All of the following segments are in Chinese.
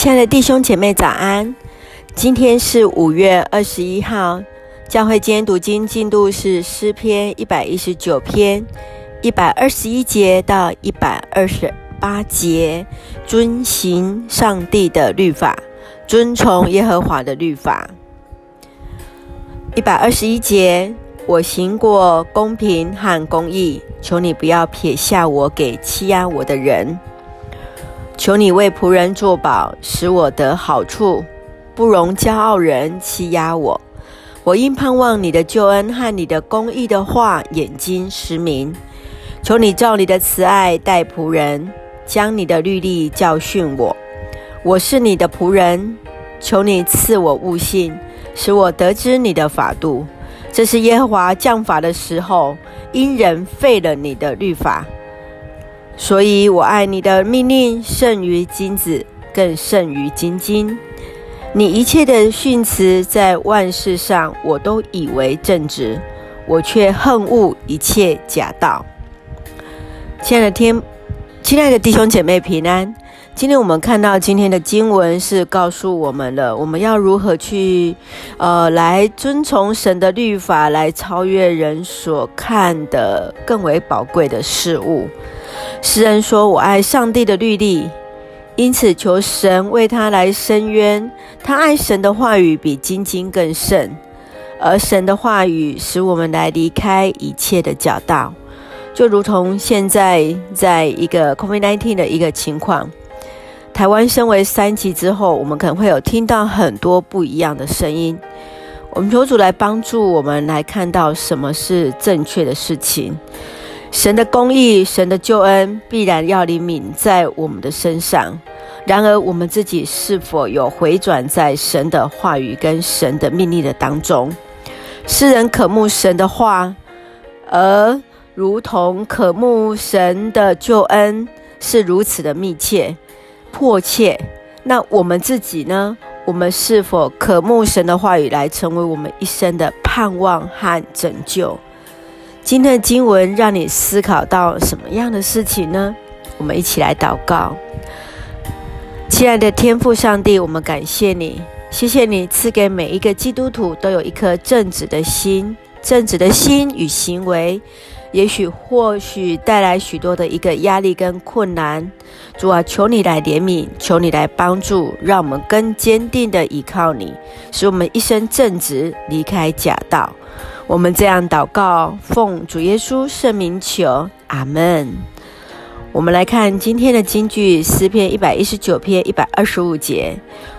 亲爱的弟兄姐妹，早安！今天是五月二十一号，教会今天读经进度是诗篇一百一十九篇一百二十一节到一百二十八节，遵行上帝的律法，遵从耶和华的律法。一百二十一节，我行过公平和公义，求你不要撇下我给欺压我的人。求你为仆人作保，使我得好处，不容骄傲人欺压我。我因盼望你的救恩和你的公义的话，眼睛失明。求你照你的慈爱待仆人，将你的律例教训我。我是你的仆人，求你赐我悟性，使我得知你的法度。这是耶和华降法的时候，因人废了你的律法。所以我爱你的命令胜于金子，更胜于金金。你一切的训词在万事上，我都以为正直，我却恨恶一切假道。亲爱的天，亲爱的弟兄姐妹平安。今天我们看到今天的经文是告诉我们了，我们要如何去，呃，来遵从神的律法，来超越人所看的更为宝贵的事物。诗人说：“我爱上帝的律例，因此求神为他来伸冤。他爱神的话语比金金更甚，而神的话语使我们来离开一切的假道，就如同现在在一个 COVID-19 的一个情况。”台湾升为三级之后，我们可能会有听到很多不一样的声音。我们求主来帮助我们来看到什么是正确的事情。神的公义、神的救恩必然要灵敏在我们的身上。然而，我们自己是否有回转在神的话语跟神的命令的当中？诗人渴慕神的话，而如同渴慕神的救恩是如此的密切。迫切，那我们自己呢？我们是否渴慕神的话语来成为我们一生的盼望和拯救？今天的经文让你思考到什么样的事情呢？我们一起来祷告。亲爱的天父上帝，我们感谢你，谢谢你赐给每一个基督徒都有一颗正直的心，正直的心与行为。也许或许带来许多的一个压力跟困难，主啊，求你来怜悯，求你来帮助，让我们更坚定的依靠你，使我们一生正直，离开假道。我们这样祷告，奉主耶稣圣名求，阿门。我们来看今天的金句，诗篇一百一十九篇一百二十五节：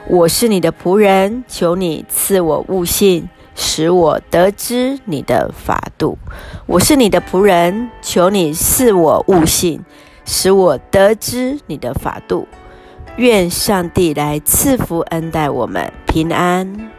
我是你的仆人，求你赐我悟性。使我得知你的法度，我是你的仆人，求你赐我悟性，使我得知你的法度。愿上帝来赐福恩待我们平安。